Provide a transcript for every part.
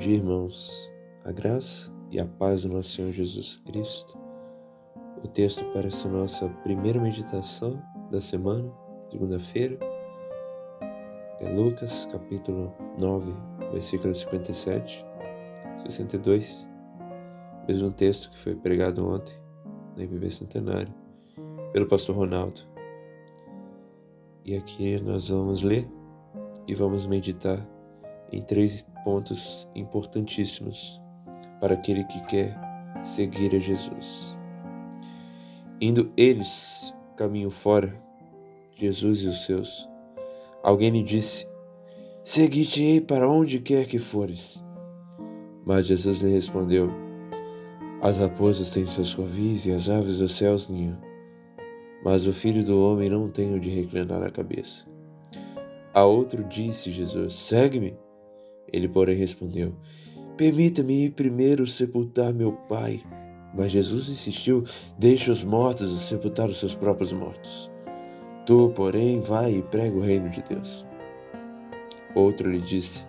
dia, irmãos. A graça e a paz do nosso Senhor Jesus Cristo. O texto para essa nossa primeira meditação da semana, segunda-feira, é Lucas, capítulo 9, versículo 57, 62. Mesmo texto que foi pregado ontem na IBB Centenário pelo pastor Ronaldo. E aqui nós vamos ler e vamos meditar em três pontos importantíssimos para aquele que quer seguir a Jesus. Indo eles caminho fora, Jesus e os seus, alguém lhe disse: Segui-te-ei para onde quer que fores. Mas Jesus lhe respondeu: As raposas têm seus covis e as aves dos céus ninho, mas o filho do homem não tem onde reclinar a cabeça. A outro disse Jesus: Segue-me. Ele, porém, respondeu: Permita-me ir primeiro sepultar meu pai. Mas Jesus insistiu: Deixe os mortos sepultar os seus próprios mortos. Tu, porém, vai e prega o reino de Deus. Outro lhe disse: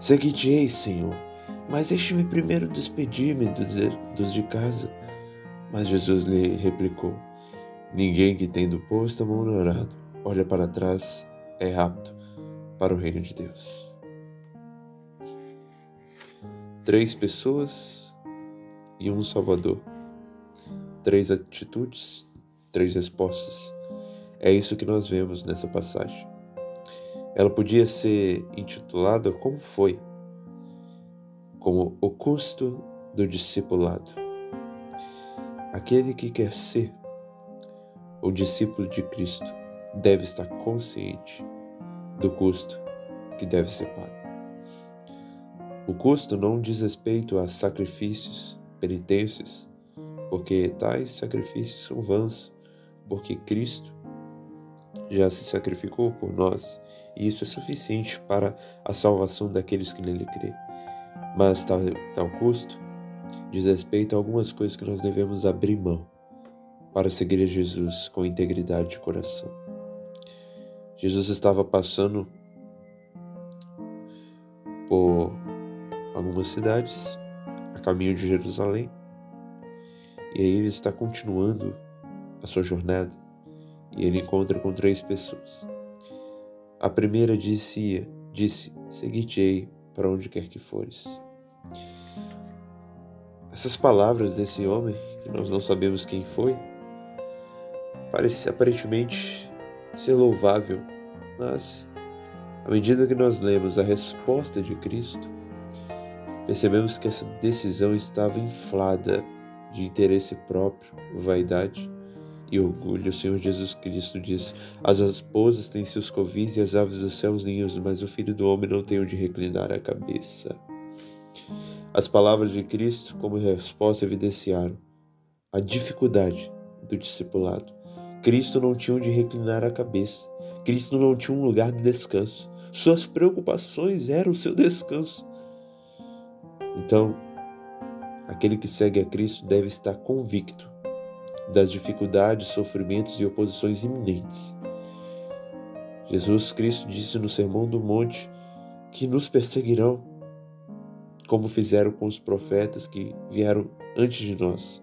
Seguir-te-ei, Senhor, mas deixe-me primeiro despedir-me dos de casa. Mas Jesus lhe replicou: Ninguém que tendo posto a mão no arado olha para trás é apto para o reino de Deus três pessoas e um Salvador. Três atitudes, três respostas. É isso que nós vemos nessa passagem. Ela podia ser intitulada como foi? Como o custo do discipulado. Aquele que quer ser o discípulo de Cristo deve estar consciente do custo que deve ser pago. O custo não diz respeito a sacrifícios, penitências, porque tais sacrifícios são vãos, porque Cristo já se sacrificou por nós, e isso é suficiente para a salvação daqueles que nele crê. Mas tal, tal custo diz respeito a algumas coisas que nós devemos abrir mão para seguir a Jesus com integridade de coração. Jesus estava passando por algumas cidades a caminho de Jerusalém. E aí ele está continuando a sua jornada e ele encontra com três pessoas. A primeira disse, disse: Segui-te-ei para onde quer que fores. Essas palavras desse homem, que nós não sabemos quem foi, parece aparentemente ser louvável, mas à medida que nós lemos a resposta de Cristo, Percebemos que essa decisão estava inflada de interesse próprio, vaidade e orgulho. O Senhor Jesus Cristo diz: As raposas têm seus covis e as aves dos céus ninhos, mas o filho do homem não tem onde reclinar a cabeça. As palavras de Cristo, como resposta, evidenciaram a dificuldade do discipulado. Cristo não tinha onde reclinar a cabeça. Cristo não tinha um lugar de descanso. Suas preocupações eram o seu descanso. Então, aquele que segue a Cristo deve estar convicto das dificuldades, sofrimentos e oposições iminentes. Jesus Cristo disse no Sermão do Monte que nos perseguirão, como fizeram com os profetas que vieram antes de nós.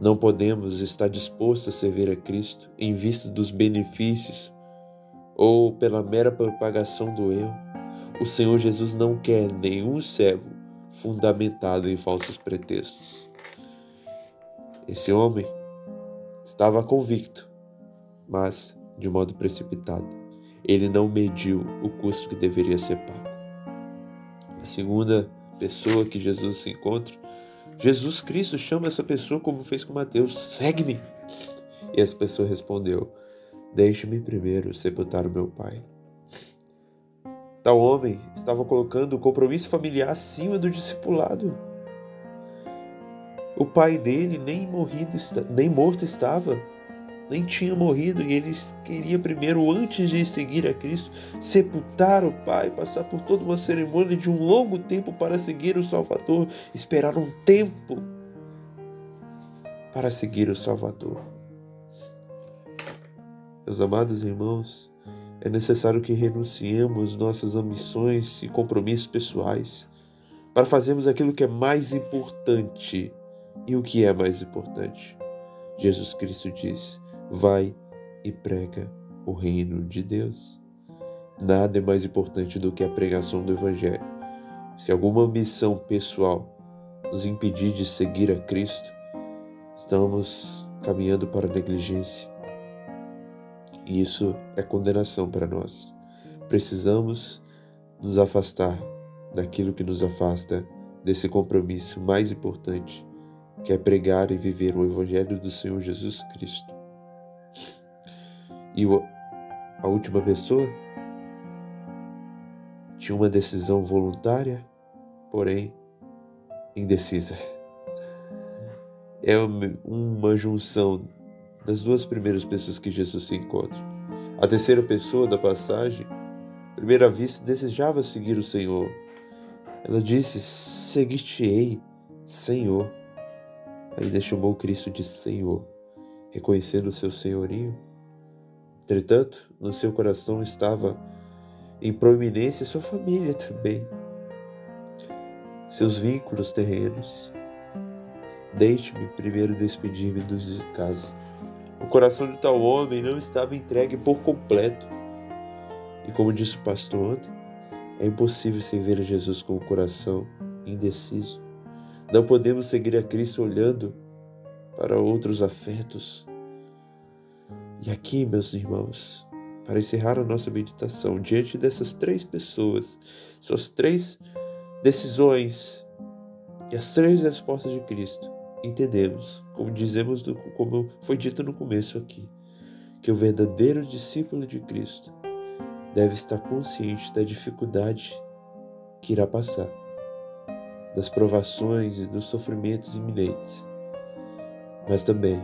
Não podemos estar dispostos a servir a Cristo em vista dos benefícios ou pela mera propagação do eu. O Senhor Jesus não quer nenhum servo fundamentado em falsos pretextos. Esse homem estava convicto, mas de modo precipitado. Ele não mediu o custo que deveria ser pago. A segunda pessoa que Jesus se encontra, Jesus Cristo chama essa pessoa como fez com Mateus: segue-me. E essa pessoa respondeu: Deixe-me primeiro sepultar o meu pai. Tal homem estava colocando o compromisso familiar acima do discipulado. O pai dele nem morrido, nem morto estava, nem tinha morrido, e ele queria primeiro, antes de seguir a Cristo, sepultar o pai, passar por toda uma cerimônia de um longo tempo para seguir o Salvador, esperar um tempo para seguir o Salvador. Meus amados irmãos, É necessário que renunciemos nossas ambições e compromissos pessoais para fazermos aquilo que é mais importante. E o que é mais importante? Jesus Cristo diz: Vai e prega o reino de Deus. Nada é mais importante do que a pregação do Evangelho. Se alguma ambição pessoal nos impedir de seguir a Cristo, estamos caminhando para a negligência. E isso é condenação para nós. Precisamos nos afastar daquilo que nos afasta desse compromisso mais importante, que é pregar e viver o Evangelho do Senhor Jesus Cristo. E a última pessoa tinha uma decisão voluntária, porém indecisa. É uma junção das duas primeiras pessoas que Jesus se encontra. A terceira pessoa da passagem, à primeira vista, desejava seguir o Senhor. Ela disse: Seguir-te-ei, Senhor. Ainda chamou Cristo de Senhor, reconhecendo o seu senhorio. Entretanto, no seu coração estava em proeminência sua família também, seus vínculos terrenos. Deixe-me primeiro despedir-me dos de casa. O coração de tal homem não estava entregue por completo. E como disse o pastor ontem, é impossível servir a Jesus com o coração indeciso. Não podemos seguir a Cristo olhando para outros afetos. E aqui, meus irmãos, para encerrar a nossa meditação, diante dessas três pessoas, suas três decisões e as três respostas de Cristo, entendemos, como dizemos, como foi dito no começo aqui, que o verdadeiro discípulo de Cristo deve estar consciente da dificuldade que irá passar, das provações e dos sofrimentos iminentes, mas também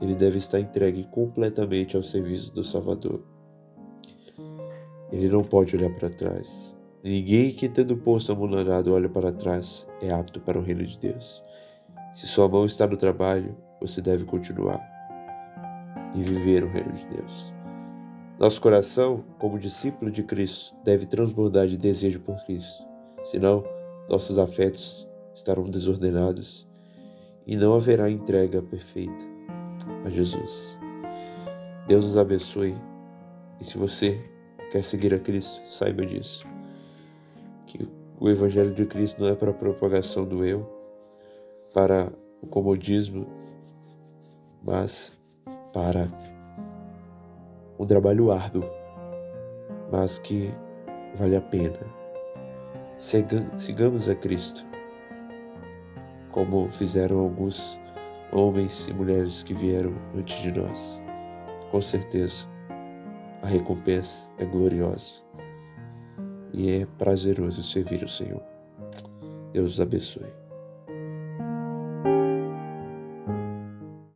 ele deve estar entregue completamente ao serviço do Salvador. Ele não pode olhar para trás. Ninguém que tendo posto a mão olha para trás é apto para o reino de Deus. Se sua mão está no trabalho, você deve continuar e viver o reino de Deus. Nosso coração, como discípulo de Cristo, deve transbordar de desejo por Cristo. Senão, nossos afetos estarão desordenados e não haverá entrega perfeita a Jesus. Deus nos abençoe. E se você quer seguir a Cristo, saiba disso. Que o Evangelho de Cristo não é para a propagação do eu, para o comodismo, mas para um trabalho árduo, mas que vale a pena. Sigamos a Cristo, como fizeram alguns homens e mulheres que vieram antes de nós. Com certeza, a recompensa é gloriosa e é prazeroso servir o Senhor. Deus os abençoe.